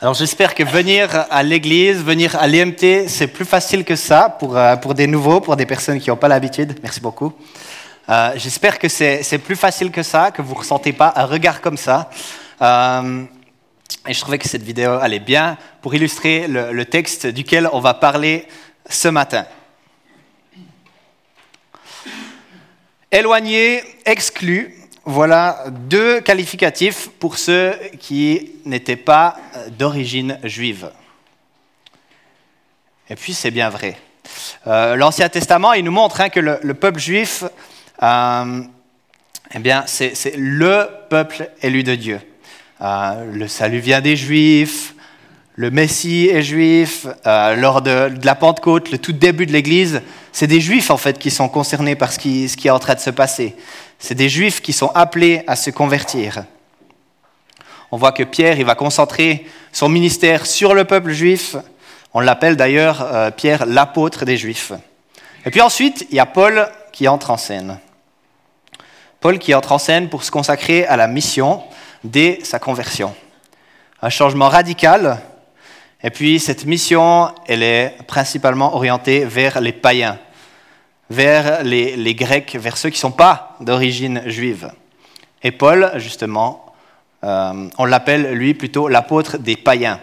Alors j'espère que venir à l'église, venir à l'IMT, c'est plus facile que ça pour, euh, pour des nouveaux, pour des personnes qui n'ont pas l'habitude. Merci beaucoup. Euh, j'espère que c'est plus facile que ça, que vous ne ressentez pas un regard comme ça. Euh, et je trouvais que cette vidéo allait bien pour illustrer le, le texte duquel on va parler ce matin. Éloigné, exclu, voilà deux qualificatifs pour ceux qui n'étaient pas d'origine juive. Et puis c'est bien vrai. Euh, L'Ancien Testament, il nous montre hein, que le, peuple juif, euh, eh bien, c'est le peuple élu de Dieu. Euh, le salut vient des Juifs, le Messie est juif. lors de, la Pentecôte, le tout début de l'Église, c'est des Juifs en fait qui sont concernés par ce qui, ce qui est en train de se passer. C'est des juifs qui sont appelés à se convertir. On voit que Pierre, il va concentrer son ministère sur le peuple juif. On l'appelle d'ailleurs euh, Pierre l'apôtre des juifs. Et puis ensuite, il y a Paul qui entre en scène. Paul qui entre en scène pour se consacrer à la mission dès sa conversion. Un changement radical. Et puis cette mission, elle est principalement orientée vers les païens, vers les, Grecs, vers ceux qui ne sont pas d'origine juive. Et Paul, justement, euh, on l'appelle lui plutôt l'apôtre des païens.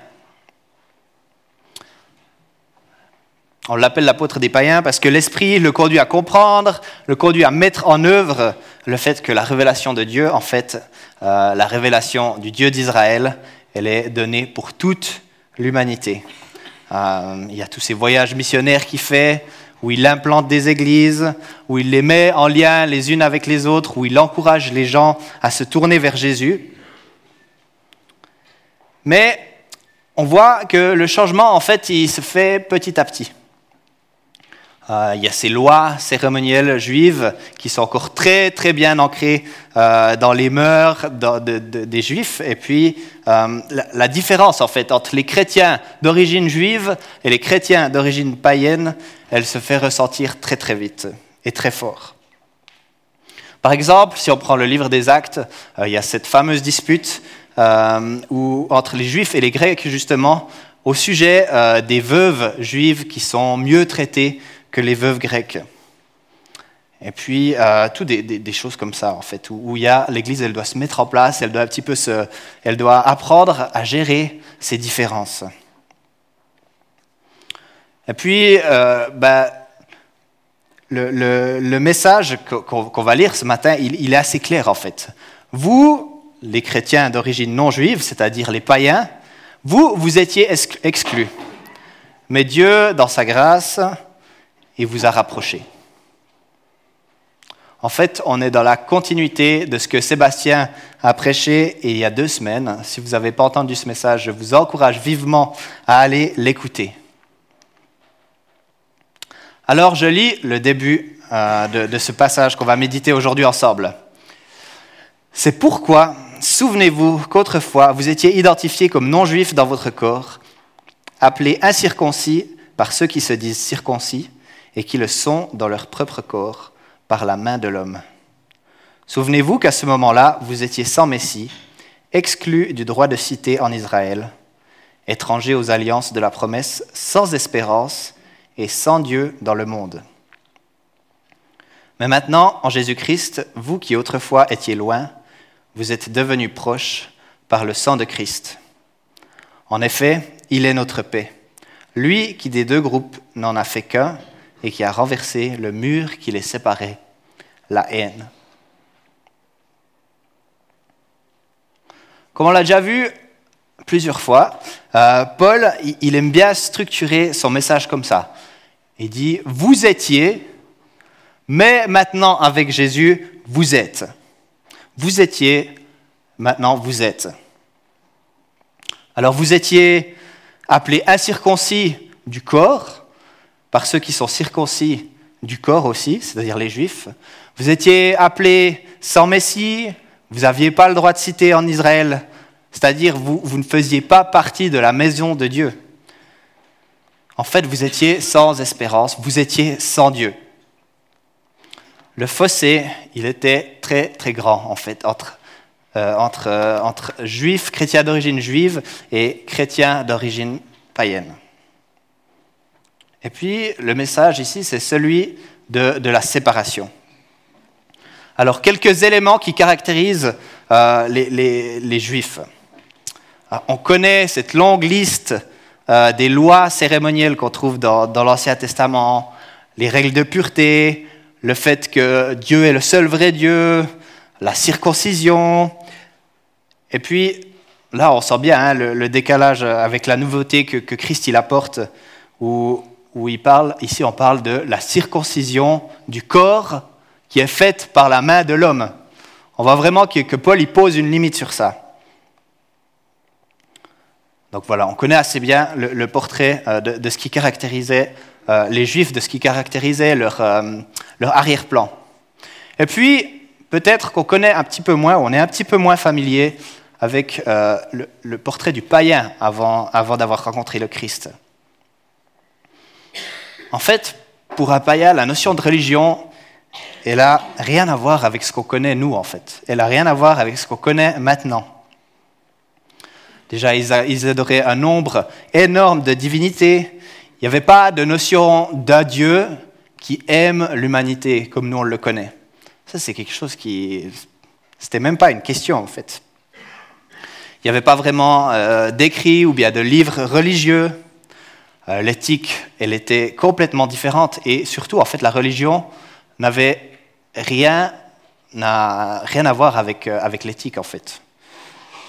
On l'appelle l'apôtre des païens parce que l'Esprit le conduit à comprendre, le conduit à mettre en œuvre le fait que la révélation de Dieu, en fait, euh, la révélation du Dieu d'Israël, elle est donnée pour toute l'humanité. Euh, il y a tous ces voyages missionnaires qu'il fait, où il implante des églises, où il les met en lien les unes avec les autres, où il encourage les gens à se tourner vers Jésus. Mais on voit que le changement, en fait, il se fait petit à petit. Euh, il y a ces lois cérémonielles juives qui sont encore très très bien ancrées euh, dans les mœurs des juifs. Et puis euh, la, différence en fait entre les chrétiens d'origine juive et les chrétiens d'origine païenne, elle se fait ressentir très très vite et très fort. Par exemple, si on prend le livre des Actes, il y a cette fameuse dispute entre les juifs et les grecs justement au sujet des veuves juives qui sont mieux traitées que les veuves grecques. Et puis, euh, tout des, choses comme ça, en fait, où, il l'Église, elle doit se mettre en place, elle doit un petit peu se, elle doit apprendre à gérer ces différences. Et puis, euh, bah, le, message qu'on va lire ce matin, il, il, est assez clair, en fait. Vous, les chrétiens d'origine non juive, c'est-à-dire les païens, vous, vous étiez exclus. Mais Dieu, dans sa grâce, et vous a rapproché. En fait, on est dans la continuité de ce que Sébastien a prêché il y a deux semaines. Si vous n'avez pas entendu ce message, je vous encourage vivement à aller l'écouter. Alors, je lis le début euh, de, de ce passage qu'on va méditer aujourd'hui ensemble. C'est pourquoi, souvenez-vous qu'autrefois, vous étiez identifiés comme non-juifs dans votre corps, appelés incirconcis par ceux qui se disent circoncis et qui le sont dans leur propre corps par la main de l'homme. Souvenez-vous qu'à ce moment-là, vous étiez sans Messie, exclus du droit de cité en Israël, étrangers aux alliances de la promesse, sans espérance et sans Dieu dans le monde. Mais maintenant, en Jésus-Christ, vous qui autrefois étiez loin, vous êtes devenus proches par le sang de Christ. En effet, il est notre paix. Lui qui des deux groupes n'en a fait qu'un, et qui a renversé le mur qui les séparait, la haine. Comme on l'a déjà vu plusieurs fois, euh, Paul, il aime bien structurer son message comme ça. Il dit, vous étiez, mais maintenant avec Jésus, vous êtes. Vous étiez, maintenant vous êtes. Alors vous étiez appelé incirconcis du corps, par ceux qui sont circoncis du corps aussi, c'est-à-dire les juifs. Vous étiez appelés sans Messie, vous n'aviez pas le droit de citer en Israël, c'est-à-dire vous, ne faisiez pas partie de la maison de Dieu. En fait, vous étiez sans espérance, vous étiez sans Dieu. Le fossé, il était très très grand en fait entre euh, euh, entre juifs, chrétiens d'origine juive et chrétiens d'origine païenne. Et puis, le message ici, c'est celui de, la séparation. Alors, quelques éléments qui caractérisent euh, les, juifs. Alors, on connaît cette longue liste euh, des lois cérémonielles qu'on trouve dans, l'Ancien Testament, les règles de pureté, le fait que Dieu est le seul vrai Dieu, la circoncision. Et puis, là, on sent bien hein, le, décalage avec la nouveauté que, que Christ il apporte, où, où il parle, ici on parle de la circoncision du corps qui est faite par la main de l'homme. On voit vraiment que, Paul il pose une limite sur ça. Donc voilà, on connaît assez bien le, portrait euh, de, ce qui caractérisait euh, les Juifs, de ce qui caractérisait leur, euh, leur arrière-plan. Et puis, peut-être qu'on connaît un petit peu moins, on est un petit peu moins familier avec le, portrait du païen avant d'avoir rencontré le Christ. En fait, pour païen, la notion de religion, elle n'a rien à voir avec ce qu'on connaît nous, en fait. Elle n'a rien à voir avec ce qu'on connaît maintenant. Déjà, ils adoraient un nombre énorme de divinités. Il n'y avait pas de notion d'un Dieu qui aime l'humanité comme nous on le connaît. Ça, c'est quelque chose qui. C'était même pas une question, en fait. Il n'y avait pas vraiment euh, d'écrits ou bien de livres religieux. Euh, L'éthique, elle était complètement différente. Et surtout, en fait, la religion n'avait rien, à voir avec, euh, avec l'éthique, en fait.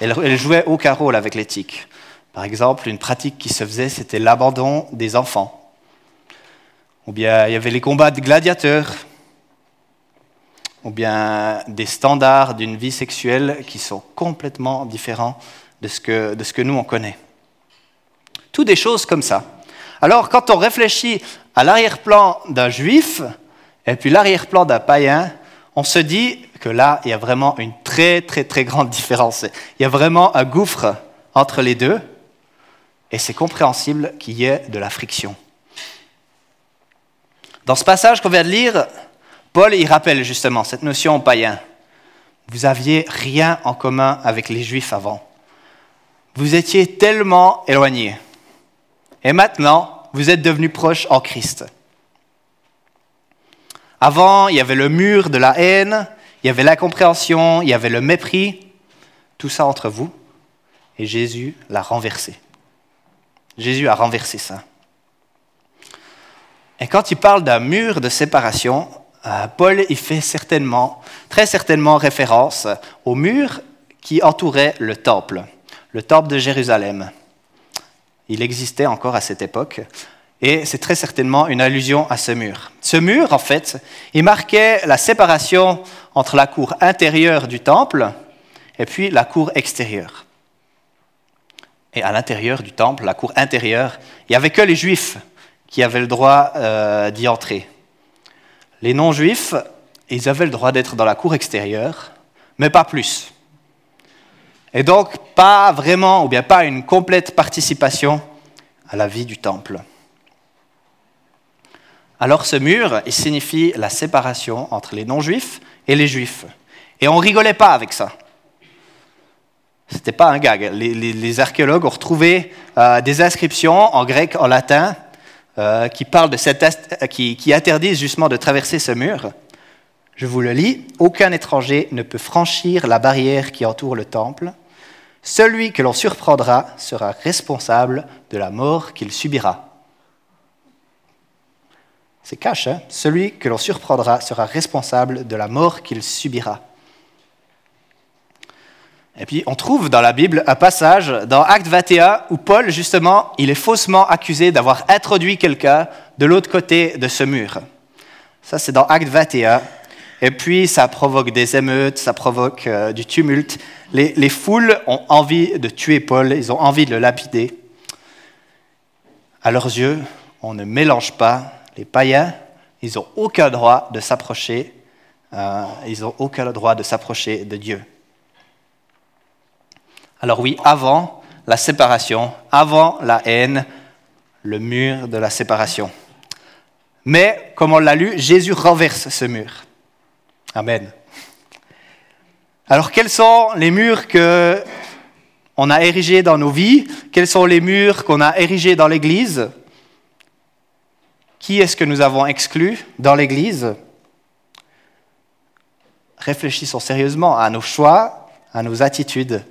Elle, jouait aucun rôle avec l'éthique. Par exemple, une pratique qui se faisait, c'était l'abandon des enfants. Ou bien il y avait les combats de gladiateurs. Ou bien des standards d'une vie sexuelle qui sont complètement différents de ce que, nous on connaît. Tout des choses comme ça. Alors, quand on réfléchit à l'arrière-plan d'un juif et puis l'arrière-plan d'un païen, on se dit que là, il y a vraiment une très, très, très grande différence. Il y a vraiment un gouffre entre les deux, et c'est compréhensible qu'il y ait de la friction. Dans ce passage qu'on vient de lire, Paul y rappelle justement cette notion païen. Vous aviez rien en commun avec les Juifs avant. Vous étiez tellement éloignés. Et maintenant, vous êtes devenus proches en Christ. Avant, il y avait le mur de la haine, il y avait l'incompréhension, il y avait le mépris, tout ça entre vous, et Jésus l'a renversé. Jésus a renversé ça. Et quand il parle d'un mur de séparation, euh, Paul y fait certainement, très certainement référence au mur qui entourait le temple, le temple de Jérusalem. Il existait encore à cette époque, et c'est très certainement une allusion à ce mur. Ce mur, en fait, il marquait la séparation entre la cour intérieure du temple et puis la cour extérieure. Et à l'intérieur du temple, la cour intérieure, il n'y avait que les juifs qui avaient le droit euh, d'y entrer. Les non-juifs, ils avaient le droit d'être dans la cour extérieure, mais pas plus. Et donc, pas vraiment, ou bien pas une complète participation à la vie du temple. Alors ce mur, il signifie la séparation entre les non-juifs et les juifs. Et on rigolait pas avec ça. C'était pas un gag. Les, archéologues ont retrouvé euh, des inscriptions en grec, en latin, euh, qui parlent de cette, qui, qui interdisent justement de traverser ce mur. Je vous le lis. Aucun étranger ne peut franchir la barrière qui entoure le temple. Celui que l'on surprendra sera responsable de la mort qu'il subira. C'est cash, hein? Celui que l'on surprendra sera responsable de la mort qu'il subira. Et puis on trouve dans la Bible un passage dans Acte 21 où Paul, justement, il est faussement accusé d'avoir introduit quelqu'un de l'autre côté de ce mur. Ça, c'est dans Acte 21. Et puis ça provoque des émeutes, ça provoque euh, du tumulte. Les, les, foules ont envie de tuer Paul, ils ont envie de le lapider. À leurs yeux, on ne mélange pas les païens, ils n'ont aucun droit de s'approcher, euh, ils n'ont aucun droit de s'approcher de Dieu. Alors oui, avant la séparation, avant la haine, le mur de la séparation. Mais, comme on l'a lu, Jésus renverse ce mur. Amen. Alors quels sont les murs que on a érigés dans nos vies? Quels sont les murs qu'on a érigés dans l'Église? Qui est-ce que nous avons exclu dans l'Église? Réfléchissons sérieusement à nos choix, à nos attitudes.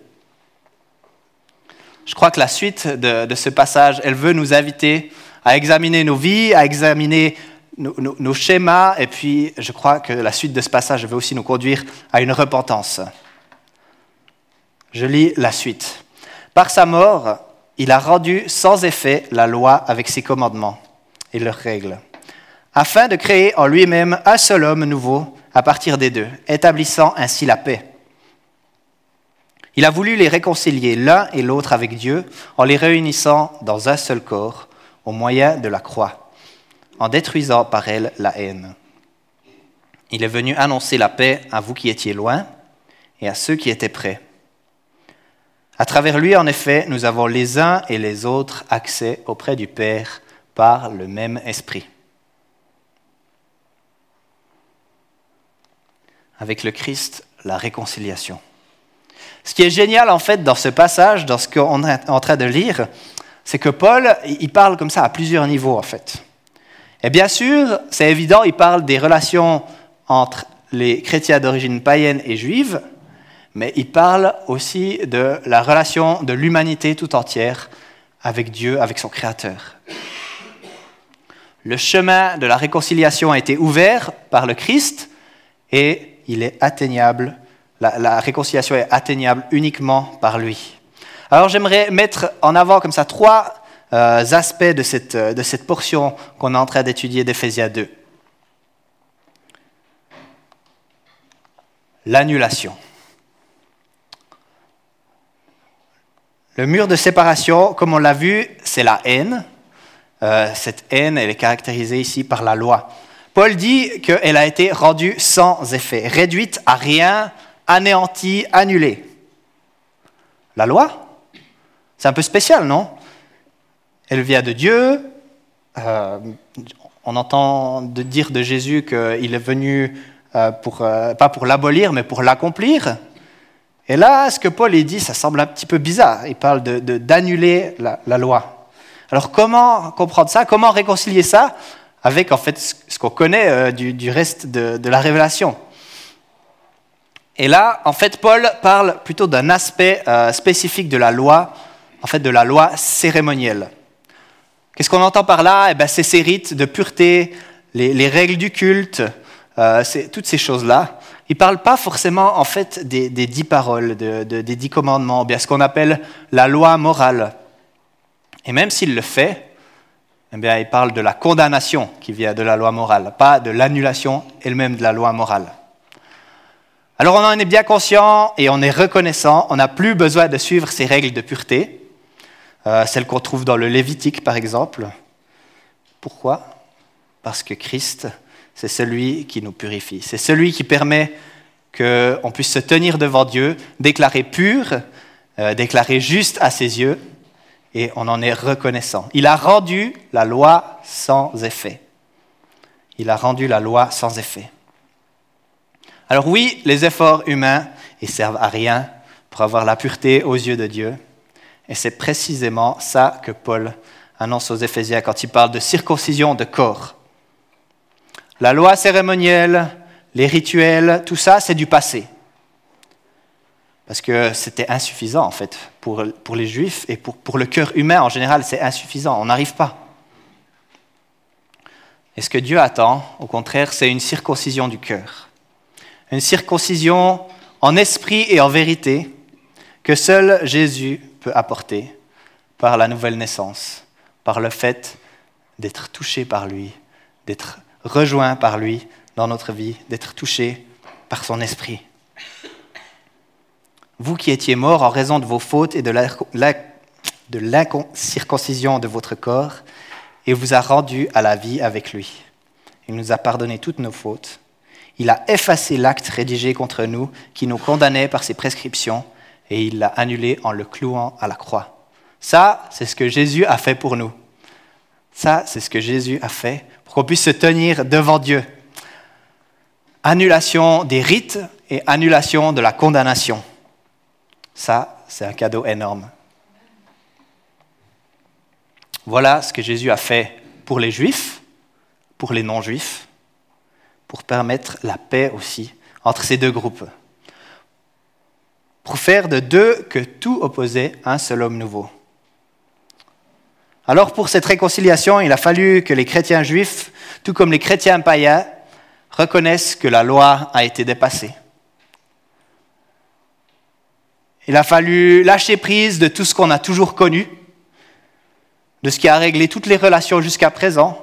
Je crois que la suite de, ce passage, elle veut nous inviter à examiner nos vies, à examiner nos, schémas, et puis je crois que la suite de ce passage veut aussi nous conduire à une repentance. Je lis la suite. Par sa mort, il a rendu sans effet la loi avec ses commandements et leurs règles, afin de créer en lui-même un seul homme nouveau à partir des deux, établissant ainsi la paix il a voulu les réconcilier l'un et l'autre avec Dieu en les réunissant dans un seul corps au moyen de la croix, en détruisant par elle la haine. Il est venu annoncer la paix à vous qui étiez loin et à ceux qui étaient près. À travers lui, en effet, nous avons les uns et les autres accès auprès du Père par le même esprit. Avec le Christ, la réconciliation. Ce qui est génial en fait dans ce passage, dans ce qu'on est en train de lire, c'est que Paul, il parle comme ça à plusieurs niveaux en fait. Et bien sûr, c'est évident, il parle des relations entre les chrétiens d'origine païenne et juive, mais il parle aussi de la relation de l'humanité tout entière avec Dieu, avec son Créateur. Le chemin de la réconciliation a été ouvert par le Christ et il est atteignable la, réconciliation est atteignable uniquement par lui. Alors j'aimerais mettre en avant comme ça trois aspects de cette, de cette portion qu'on est en train d'étudier d'Éphésiens 2. L'annulation. Le mur de séparation, comme on l'a vu, c'est la haine. Euh, cette haine, elle est caractérisée ici par la loi. Paul dit qu'elle a été rendue sans effet, réduite à rien anéanti, annulé. La loi? C'est un peu spécial, non? Elle vient de Dieu. Euh, on entend de dire de Jésus qu'il est venu euh, pour, euh, pas pour l'abolir, mais pour l'accomplir. Et là, ce que Paul dit, ça semble un petit peu bizarre. Il parle d'annuler de, la, loi. Alors comment comprendre ça? Comment réconcilier ça avec en fait ce qu'on connaît du, reste de, de la révélation? Et là, en fait, Paul parle plutôt d'un aspect spécifique de la loi, en fait, de la loi cérémonielle. Qu'est-ce qu'on entend par là? Eh ben, C'est ces rites de pureté, les, règles du culte, euh, toutes ces choses-là. Il ne parle pas forcément, en fait, des, dix paroles, des dix commandements, bien ce qu'on appelle la loi morale. Et même s'il le fait, eh bien, il parle de la condamnation qui vient de la loi morale, pas de l'annulation elle-même de la loi morale. Alors on en est bien conscient et on est reconnaissant, on n'a plus besoin de suivre ces règles de pureté, euh, celles qu'on trouve dans le Lévitique par exemple. Pourquoi? Parce que Christ, c'est celui qui nous purifie, c'est celui qui permet qu'on puisse se tenir devant Dieu, déclaré pur, euh, déclaré juste à ses yeux, et on en est reconnaissant. Il a rendu la loi sans effet. Il a rendu la loi sans effet. Alors oui, les efforts humains, ils servent à rien pour avoir la pureté aux yeux de Dieu. Et c'est précisément ça que Paul annonce aux Éphésiens quand il parle de circoncision de corps. La loi cérémonielle, les rituels, tout ça, c'est du passé. Parce que c'était insuffisant, en fait, pour, pour les Juifs et pour, pour le cœur humain en général, c'est insuffisant, on n'arrive pas. Et ce que Dieu attend, au contraire, c'est une circoncision du cœur une circoncision en esprit et en vérité que seul Jésus apporter par la nouvelle naissance, par le fait d'être touché par lui, d'être rejoint par lui dans notre vie, d'être touché par son esprit. Vous qui étiez morts en raison de vos fautes et de l'incirconcision de votre corps, et vous a rendu à la vie avec lui. Il nous a pardonné toutes nos fautes il a effacé l'acte rédigé contre nous qui nous condamnait par ses prescriptions et il l'a annulé en le clouant à la croix. Ça, c'est ce que Jésus a fait pour nous. Ça, c'est ce que Jésus a fait pour qu'on puisse se tenir devant Dieu. annulation des rites et annulation de la condamnation. Ça, c'est un cadeau énorme. Voilà ce que Jésus a fait pour les juifs, pour les non-juifs, pour permettre la paix aussi entre ces deux groupes. Pour faire de deux que tout opposait un seul homme nouveau. Alors pour cette réconciliation, il a fallu que les chrétiens juifs, tout comme les chrétiens païens, reconnaissent que la loi a été dépassée. Il a fallu lâcher prise de tout ce qu'on a toujours connu, de ce qui a réglé toutes les relations jusqu'à présent.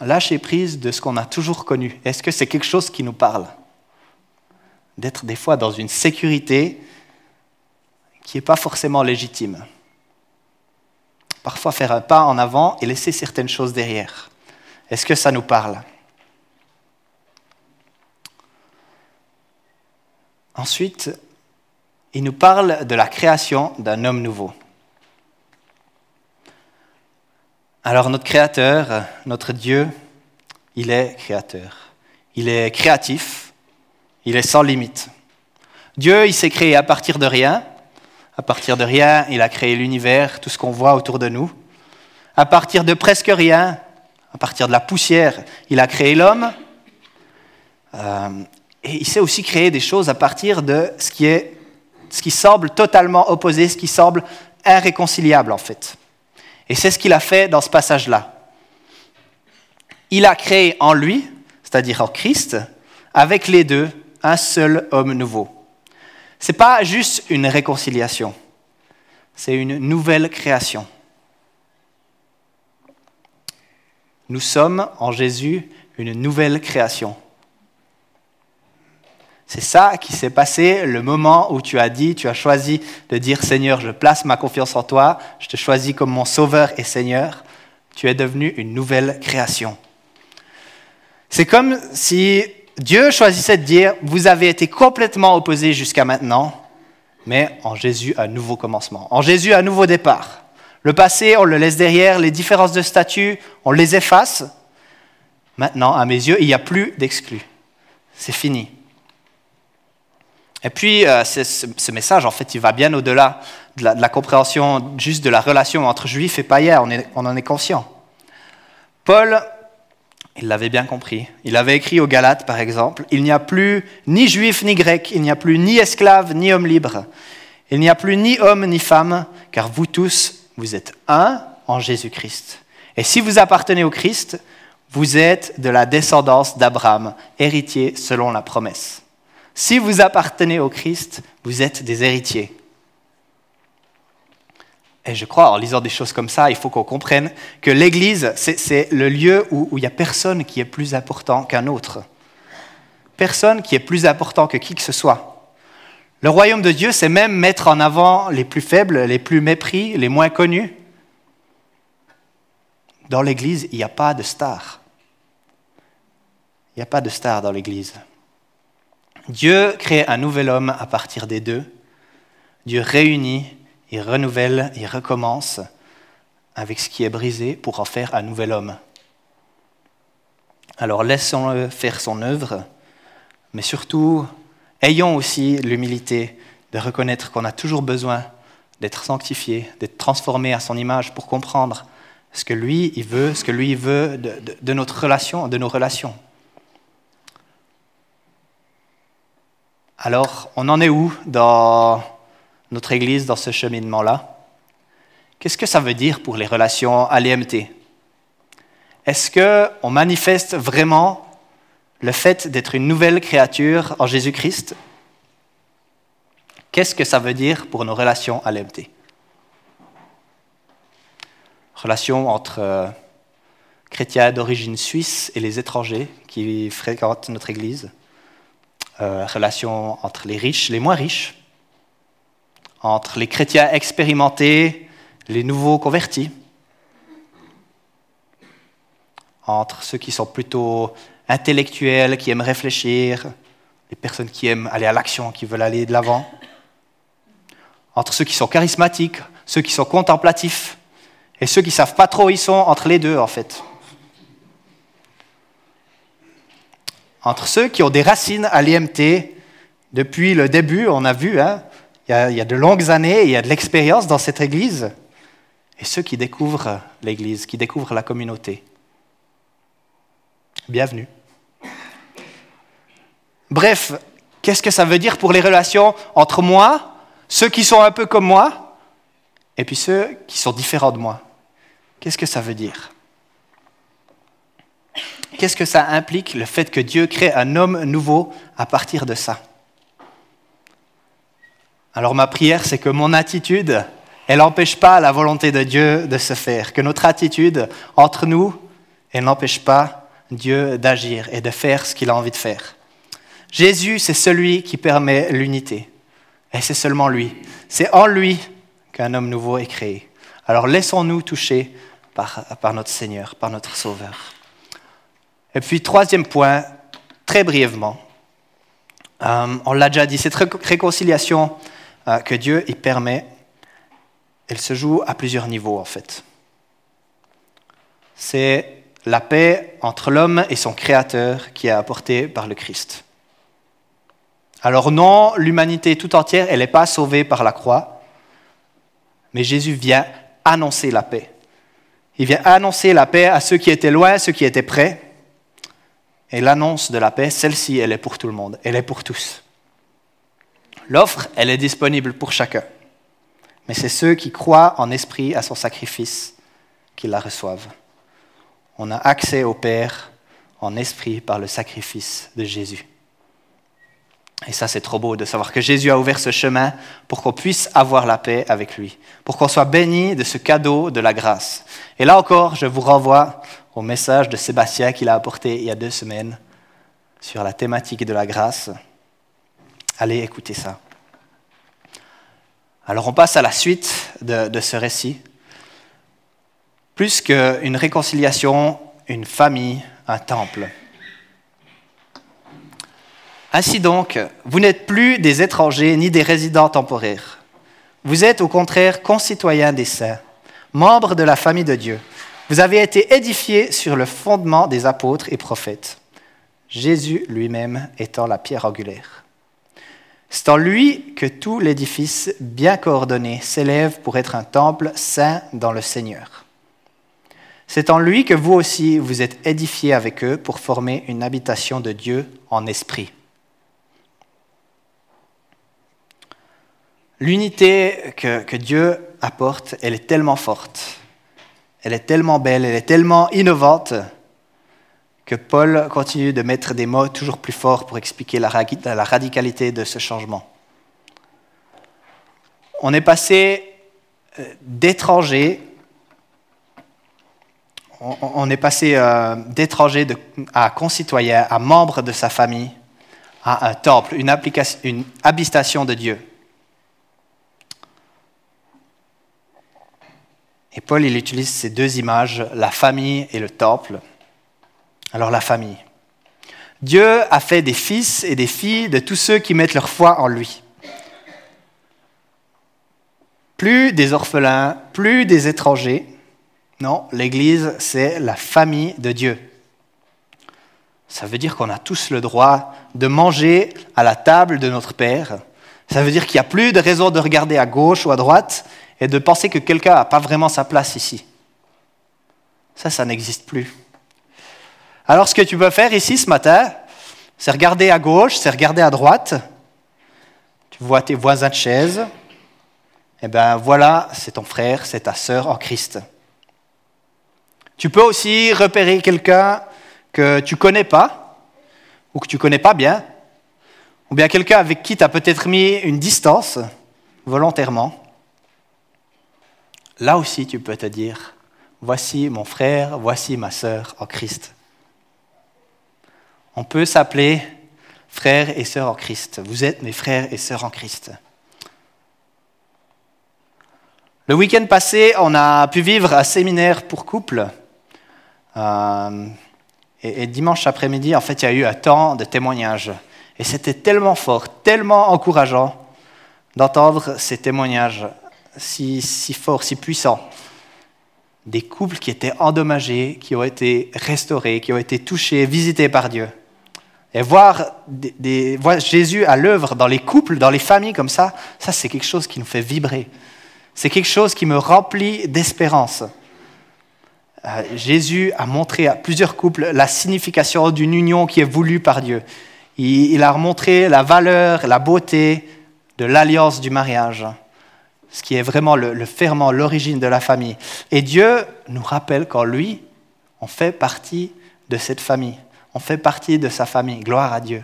Lâcher prise de ce qu'on a toujours connu. Est-ce que c'est quelque chose qui nous parle? D'être des fois dans une sécurité qui n'est pas forcément légitime. Parfois faire un pas en avant et laisser certaines choses derrière. Est-ce que ça nous parle? Ensuite, il nous parle de la création d'un homme nouveau. Alors notre Créateur, notre Dieu, il est créateur. Il est créatif. Il est sans limite. Dieu, il s'est créé à partir de rien. À partir de rien, il a créé l'univers, tout ce qu'on voit autour de nous. À partir de presque rien, à partir de la poussière, il a créé l'homme. Euh, et il sait aussi créer des choses à partir de ce qui, ce qui semble totalement opposé, ce qui semble irréconciliable en fait. Et c'est ce qu'il a fait dans ce passage-là. Il a créé en lui, c'est-à-dire en Christ, avec les deux, un seul homme nouveau. Ce n'est pas juste une réconciliation, c'est une nouvelle création. Nous sommes en Jésus une nouvelle création. C'est ça qui s'est passé le moment où tu as dit, tu as choisi de dire Seigneur, je place ma confiance en toi, je te choisis comme mon sauveur et Seigneur. Tu es devenu une nouvelle création. C'est comme si Dieu choisissait de dire, vous avez été complètement opposés jusqu'à maintenant, mais en Jésus, un nouveau commencement. En Jésus, un nouveau départ. Le passé, on le laisse derrière, les différences de statut, on les efface. Maintenant, à mes yeux, il n'y a plus d'exclus. C'est fini. Et puis, euh, ce, message, en fait, il va bien au-delà de, la, compréhension juste de la relation entre juifs et païens. On, on en est conscient. Paul, il l'avait bien compris. Il avait écrit aux Galates, par exemple, Il n'y a plus ni juif ni grec, il n'y a plus ni esclave ni homme libre. Il n'y a plus ni homme ni femme, car vous tous, vous êtes un en Jésus-Christ. Et si vous appartenez au Christ, vous êtes de la descendance d'Abraham, héritier selon la promesse. Si vous appartenez au Christ, vous êtes des héritiers. Et je crois, en lisant des choses comme ça, il faut qu'on comprenne que l'Église, c'est le lieu où, il n'y a personne qui est plus important qu'un autre. Personne qui est plus important que qui que ce soit. Le royaume de Dieu, c'est même mettre en avant les plus faibles, les plus mépris, les moins connus. Dans l'Église, il n'y a pas de star. Il n'y a pas de star dans l'Église. Dieu crée un nouvel homme à partir des deux. Dieu réunit, il renouvelle, il recommence avec ce qui est brisé pour en faire un nouvel homme. Alors laissons-le faire son œuvre, mais surtout, ayons aussi l'humilité de reconnaître qu'on a toujours besoin d'être sanctifié, d'être transformé à son image pour comprendre ce que lui, il veut, ce que lui, il veut de, de notre relation, de nos relations. Alors, on en est où dans notre Église, dans ce cheminement-là. Qu'est-ce que ça veut dire pour les relations à l'EMT Est-ce qu'on manifeste vraiment le fait d'être une nouvelle créature en Jésus-Christ? Qu'est-ce que ça veut dire pour nos relations à l'EMT Relations entre euh, chrétiens d'origine suisse et les étrangers qui fréquentent notre Église. Euh, relation entre les riches, les moins riches, entre les chrétiens expérimentés, les nouveaux convertis, entre ceux qui sont plutôt intellectuels, qui aiment réfléchir, les personnes qui aiment aller à l'action, qui veulent aller de l'avant, entre ceux qui sont charismatiques, ceux qui sont contemplatifs, et ceux qui ne savent pas trop où ils sont entre les deux, en fait. entre ceux qui ont des racines à l'IMT depuis le début, on a vu, hein, il, y a, de longues années, il y a de l'expérience dans cette Église, et ceux qui découvrent l'Église, qui découvrent la communauté. Bienvenue. Bref, qu'est-ce que ça veut dire pour les relations entre moi, ceux qui sont un peu comme moi, et puis ceux qui sont différents de moi? Qu'est-ce que ça veut dire? Qu'est-ce que ça implique, le fait que Dieu crée un homme nouveau à partir de ça? Alors ma prière, c'est que mon attitude, elle n'empêche pas la volonté de Dieu de se faire, que notre attitude entre nous, elle n'empêche pas Dieu d'agir et de faire ce qu'il a envie de faire. Jésus, c'est celui qui permet l'unité. Et c'est seulement lui. C'est en lui qu'un homme nouveau est créé. Alors laissons-nous toucher par, par, notre Seigneur, par notre Sauveur. Et puis, troisième point, très brièvement, euh, on l'a déjà dit, cette réconciliation euh, que Dieu y permet, elle se joue à plusieurs niveaux en fait. C'est la paix entre l'homme et son Créateur qui est apportée par le Christ. Alors non, l'humanité tout entière, elle n'est pas sauvée par la croix, mais Jésus vient annoncer la paix. Il vient annoncer la paix à ceux qui étaient loin, ceux qui étaient près. Et l'annonce de la paix, celle-ci, elle est pour tout le monde, elle est pour tous. L'offre, elle est disponible pour chacun. Mais c'est ceux qui croient en esprit à son sacrifice qui la reçoivent. On a accès au Père en esprit par le sacrifice de Jésus. Et ça, c'est trop beau de savoir que Jésus a ouvert ce chemin pour qu'on puisse avoir la paix avec lui, pour qu'on soit béni de ce cadeau de la grâce. Et là encore, je vous renvoie au message de Sébastien qu'il a apporté il y a deux semaines sur la thématique de la grâce. Allez écouter ça. Alors on passe à la suite de, de ce récit. Plus qu'une réconciliation, une famille, un temple. Ainsi donc, vous n'êtes plus des étrangers ni des résidents temporaires. Vous êtes au contraire concitoyens des saints, membres de la famille de Dieu. Vous avez été édifiés sur le fondement des apôtres et prophètes, Jésus lui-même étant la pierre angulaire. C'est en lui que tout l'édifice bien coordonné s'élève pour être un temple saint dans le Seigneur. C'est en lui que vous aussi vous êtes édifiés avec eux pour former une habitation de Dieu en esprit. L'unité que, Dieu apporte, elle est tellement forte, elle est tellement belle, elle est tellement innovante que Paul continue de mettre des mots toujours plus forts pour expliquer la, radicalité de ce changement. On est passé euh, d'étrangers, on est passé euh, à concitoyens, à membres de sa famille, à un temple, une, une habitation de Dieu. Et Paul, il utilise ces deux images, la famille et le temple. Alors la famille. Dieu a fait des fils et des filles de tous ceux qui mettent leur foi en lui. Plus des orphelins, plus des étrangers. Non, l'Église, c'est la famille de Dieu. Ça veut dire qu'on a tous le droit de manger à la table de notre Père. Ça veut dire qu'il n'y a plus de raison de regarder à gauche ou à droite et de penser que quelqu'un n'a pas vraiment sa place ici. Ça, ça n'existe plus. Alors ce que tu peux faire ici ce matin, c'est regarder à gauche, c'est regarder à droite. Tu vois tes voisins de chaise. Eh bien voilà, c'est ton frère, c'est ta sœur en Christ. Tu peux aussi repérer quelqu'un que tu connais pas ou que tu connais pas bien, ou bien quelqu'un avec qui tu as peut-être mis une distance volontairement. Là aussi, tu peux te dire, voici mon frère, voici ma sœur en Christ. On peut s'appeler frères et sœurs en Christ. Vous êtes mes frères et sœurs en Christ. Le week-end passé, on a pu vivre un séminaire pour couples. Euh, et, dimanche après-midi, en fait, il y a eu un temps de témoignage. Et c'était tellement fort, tellement encourageant d'entendre ces témoignages si, si fort, si puissant. Des couples qui étaient endommagés, qui ont été restaurés, qui ont été touchés, visités par Dieu. Et voir, voir Jésus à l'œuvre dans les couples, dans les familles comme ça, ça c'est quelque chose qui nous fait vibrer. C'est quelque chose qui me remplit d'espérance. Euh, Jésus a montré à plusieurs couples la signification d'une union qui est voulue par Dieu. Il, a montré la valeur, la beauté de l'alliance du mariage, ce qui est vraiment le ferment, l'origine de la famille. Et Dieu nous rappelle qu'en lui, on fait partie de cette famille. On fait partie de sa famille. Gloire à Dieu.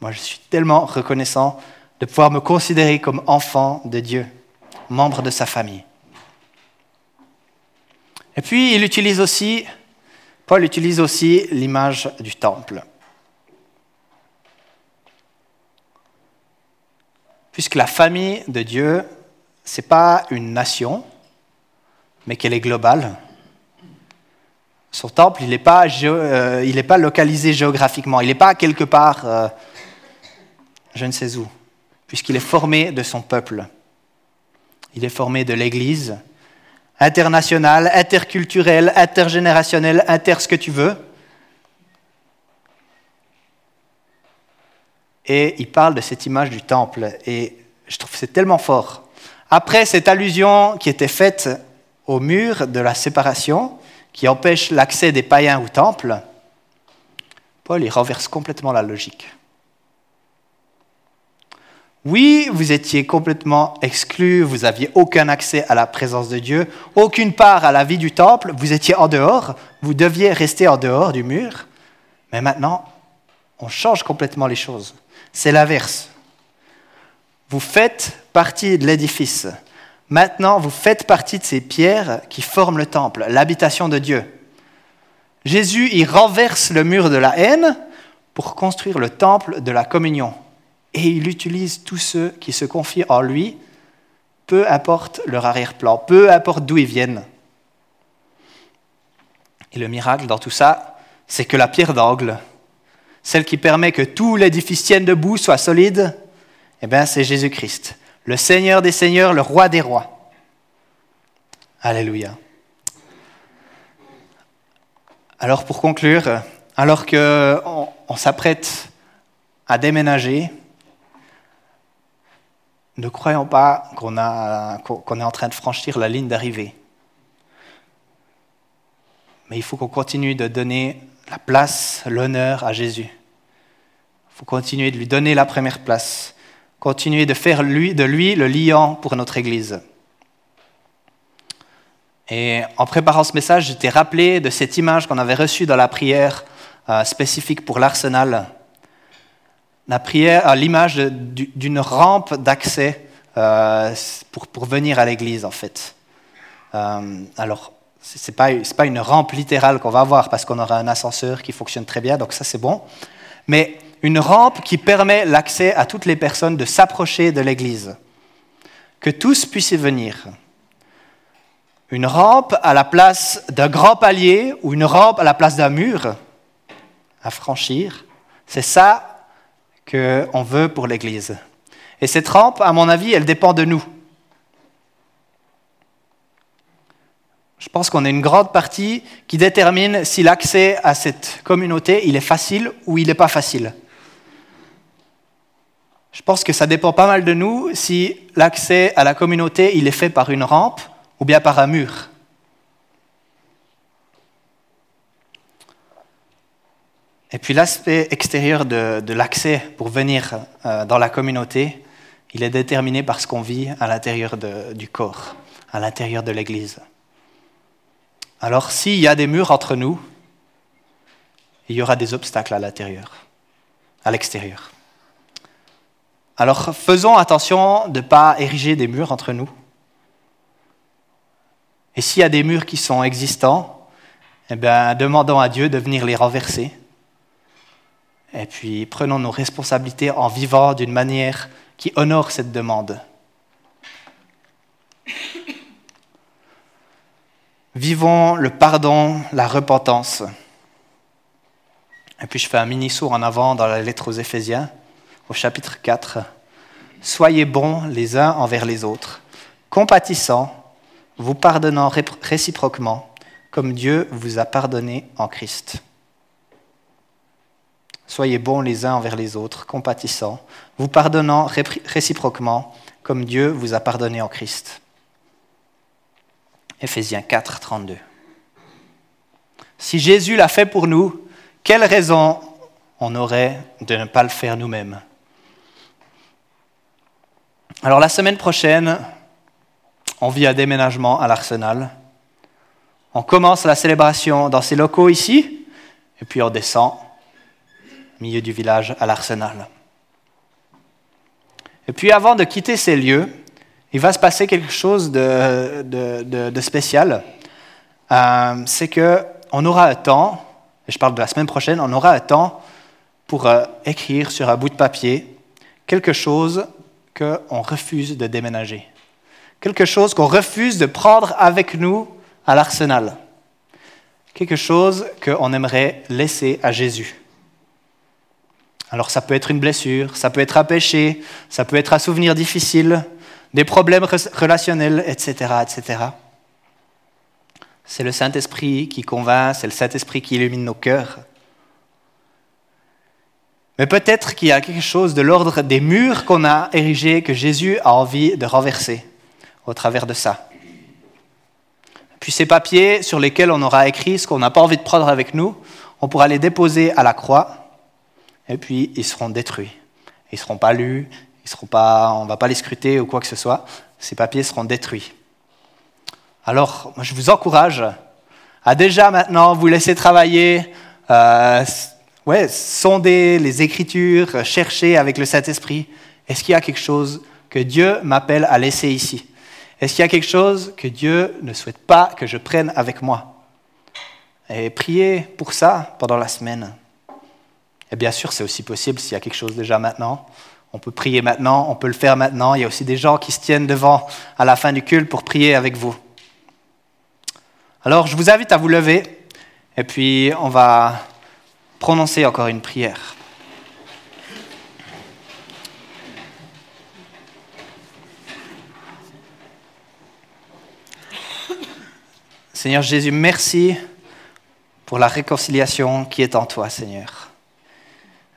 Moi, je suis tellement reconnaissant de pouvoir me considérer comme enfant de Dieu, membre de sa famille. Et puis, il utilise aussi, Paul utilise aussi l'image du temple. Puisque la famille de Dieu, ce n'est pas une nation, mais qu'elle est globale. Son temple, il n'est pas, euh, pas, localisé géographiquement, il n'est pas quelque part, euh, je ne sais où, puisqu'il est formé de son peuple. Il est formé de l'Église, international, interculturel, intergénérationnel, inter ce que tu veux. Et il parle de cette image du temple. Et je trouve c'est tellement fort. Après cette allusion qui était faite au mur de la séparation, qui empêche l'accès des païens au temple, Paul y renverse complètement la logique. Oui, vous étiez complètement exclus, vous n'aviez aucun accès à la présence de Dieu, aucune part à la vie du temple, vous étiez en dehors, vous deviez rester en dehors du mur. Mais maintenant, on change complètement les choses. C'est l'inverse. Vous faites partie de l'édifice. Maintenant, vous faites partie de ces pierres qui forment le temple, l'habitation de Dieu. Jésus y renverse le mur de la haine pour construire le temple de la communion et il utilise tous ceux qui se confient en lui, peu importe leur arrière-plan, peu importe d'où ils viennent. Et le miracle dans tout ça, c'est que la pierre d'angle, celle qui permet que tout l'édifice tienne debout, soit solide, eh bien, c'est Jésus-Christ, le Seigneur des Seigneurs, le Roi des Rois. Alléluia. Alors pour conclure, alors qu'on on, s'apprête à déménager, ne croyons pas qu'on est en train de franchir la ligne d'arrivée. Mais il faut qu'on continue de donner la place, l'honneur à Jésus. Il faut continuer de lui donner la première place, continuer de faire de lui le liant pour notre Église. Et en préparant ce message, j'étais rappelé de cette image qu'on avait reçue dans la prière euh, spécifique pour l'arsenal la prière à l'image d'une rampe d'accès euh, pour, pour, venir à l'église, en fait. Euh, alors, ce n'est pas, pas, une rampe littérale qu'on va avoir parce qu'on aura un ascenseur qui fonctionne très bien, donc ça c'est bon. Mais une rampe qui permet l'accès à toutes les personnes de s'approcher de l'église. Que tous puissent y venir. Une rampe à la place d'un grand palier ou une rampe à la place d'un mur à franchir. C'est ça qu'on veut pour l'Église. Et cette rampe, à mon avis, elle dépend de nous. Je pense qu'on a une grande partie qui détermine si l'accès à cette communauté, il est facile ou il n'est pas facile. Je pense que ça dépend pas mal de nous si l'accès à la communauté, il est fait par une rampe ou bien par un mur. Et puis l'aspect extérieur de, l'accès pour venir euh, dans la communauté, il est déterminé par ce qu'on vit à l'intérieur du corps, à l'intérieur de l'Église. Alors s'il y a des murs entre nous, il y aura des obstacles à l'intérieur, à l'extérieur. Alors faisons attention de ne pas ériger des murs entre nous. Et s'il y a des murs qui sont existants, eh bien, demandons à Dieu de venir les renverser et puis prenons nos responsabilités en vivant d'une manière qui honore cette demande. Vivons le pardon, la repentance. Et puis je fais un mini saut en avant dans la lettre aux Éphésiens, au chapitre 4. Soyez bons les uns envers les autres, compatissants, vous pardonnant réciproquement, comme Dieu vous a pardonné en Christ. Soyez bons les uns envers les autres, compatissants, vous pardonnant réciproquement, comme Dieu vous a pardonné en Christ. Éphésiens 4, 32. Si Jésus l'a fait pour nous, quelle raison on aurait de ne pas le faire nous-mêmes? Alors la semaine prochaine, on vit un déménagement à l'Arsenal. On commence la célébration dans ces locaux ici, et puis on descend au milieu du village à l'Arsenal. Et puis avant de quitter ces lieux, il va se passer quelque chose de, spécial. Euh, c'est qu'on aura un temps, et je parle de la semaine prochaine, on aura un temps pour euh, écrire sur un bout de papier quelque chose qu'on refuse de déménager. Quelque chose qu'on refuse de prendre avec nous à l'arsenal. Quelque chose qu'on aimerait laisser à Jésus. Alors ça peut être une blessure, ça peut être un péché, ça peut être un souvenir difficile, des problèmes relationnels, etc. etc. C'est le Saint-Esprit qui convainc, c'est le Saint-Esprit qui illumine nos cœurs. Mais peut-être qu'il y a quelque chose de l'ordre des murs qu'on a érigés que Jésus a envie de renverser au travers de ça. Puis ces papiers sur lesquels on aura écrit ce qu'on n'a pas envie de prendre avec nous, on pourra les déposer à la croix et puis ils seront détruits. Ils ne seront pas lus, ils seront pas, on ne va pas les scruter ou quoi que ce soit. Ces papiers seront détruits. Alors, je vous encourage à déjà maintenant vous laisser travailler, euh, ouais, sonder les Écritures, chercher avec le Saint-Esprit. Est-ce qu'il y a quelque chose que Dieu m'appelle à laisser ici? Est-ce qu'il y a quelque chose que Dieu ne souhaite pas que je prenne avec moi? Et priez pour ça pendant la semaine. Et bien sûr, c'est aussi possible s'il y a quelque chose déjà maintenant. On peut prier maintenant, on peut le faire maintenant. Il y a aussi des gens qui se tiennent devant à la fin du culte pour prier avec vous. Alors, je vous invite à vous lever et puis on va prononcer encore une prière. Seigneur Jésus, merci pour la réconciliation qui est en toi, Seigneur.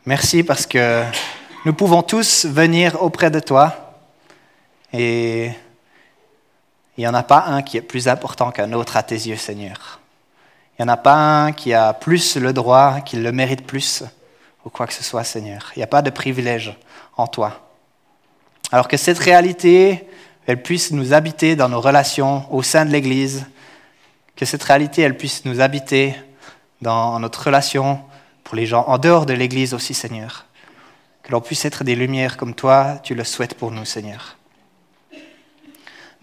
Merci parce que nous pouvons tous venir auprès de toi et il n'y en a pas un qui est plus important qu'un autre à tes yeux, Seigneur. Il n'y en a pas un qui a plus le droit, qui le mérite plus, ou quoi que ce soit, Seigneur. Il n'y a pas de privilège en toi. Alors que cette réalité, elle puisse nous habiter dans nos relations au sein de l'Église, que cette réalité, elle puisse nous habiter dans notre relation pour les gens en dehors de l'Église aussi, Seigneur. Que l'on puisse être des lumières comme toi, tu le souhaites pour nous, Seigneur.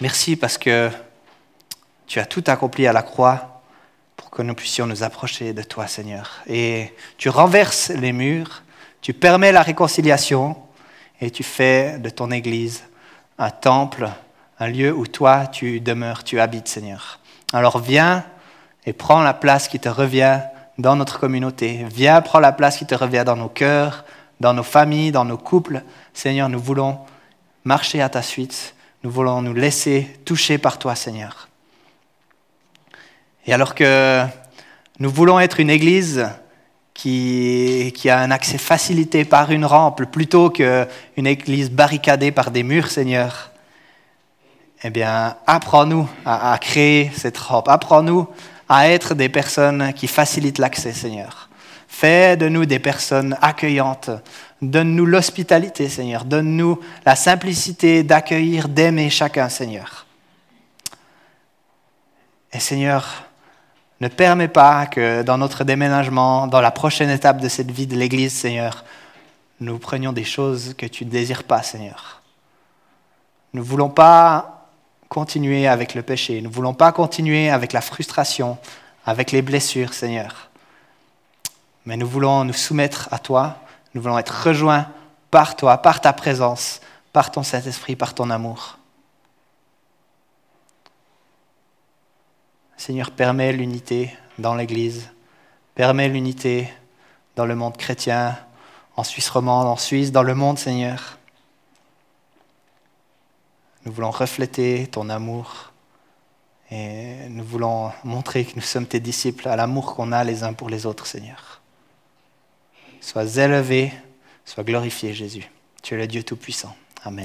Merci parce que tu as tout accompli à la croix que nous puissions nous approcher de toi, Seigneur. Et tu renverses les murs, tu permets la réconciliation et tu fais de ton Église un temple, un lieu où toi tu demeures, tu habites, Seigneur. Alors viens et prends la place qui te revient dans notre communauté. Viens, prends la place qui te revient dans nos cœurs, dans nos familles, dans nos couples. Seigneur, nous voulons marcher à ta suite. Nous voulons nous laisser toucher par toi, Seigneur. Et alors que nous voulons être une église qui, a un accès facilité par une rampe plutôt qu'une église barricadée par des murs, Seigneur, eh bien, apprends-nous à, à créer cette rampe. Apprends-nous à être des personnes qui facilitent l'accès, Seigneur. Fais de nous des personnes accueillantes. Donne-nous l'hospitalité, Seigneur. Donne-nous la simplicité d'accueillir, d'aimer chacun, Seigneur. Et Seigneur, ne permets pas que dans notre déménagement, dans la prochaine étape de cette vie de l'Église, Seigneur, nous prenions des choses que tu ne désires pas, Seigneur. Nous ne voulons pas continuer avec le péché. Nous ne voulons pas continuer avec la frustration, avec les blessures, Seigneur. Mais nous voulons nous soumettre à toi. Nous voulons être rejoints par toi, par ta présence, par ton Saint-Esprit, par ton amour. Seigneur, permets l'unité dans l'Église, permets l'unité dans le monde chrétien, en Suisse romande, en Suisse, dans le monde, Seigneur. Nous voulons refléter ton amour et nous voulons montrer que nous sommes tes disciples à l'amour qu'on a les uns pour les autres, Seigneur. sois élevé, sois glorifié, Jésus. Tu es le Dieu Tout-Puissant. Amen.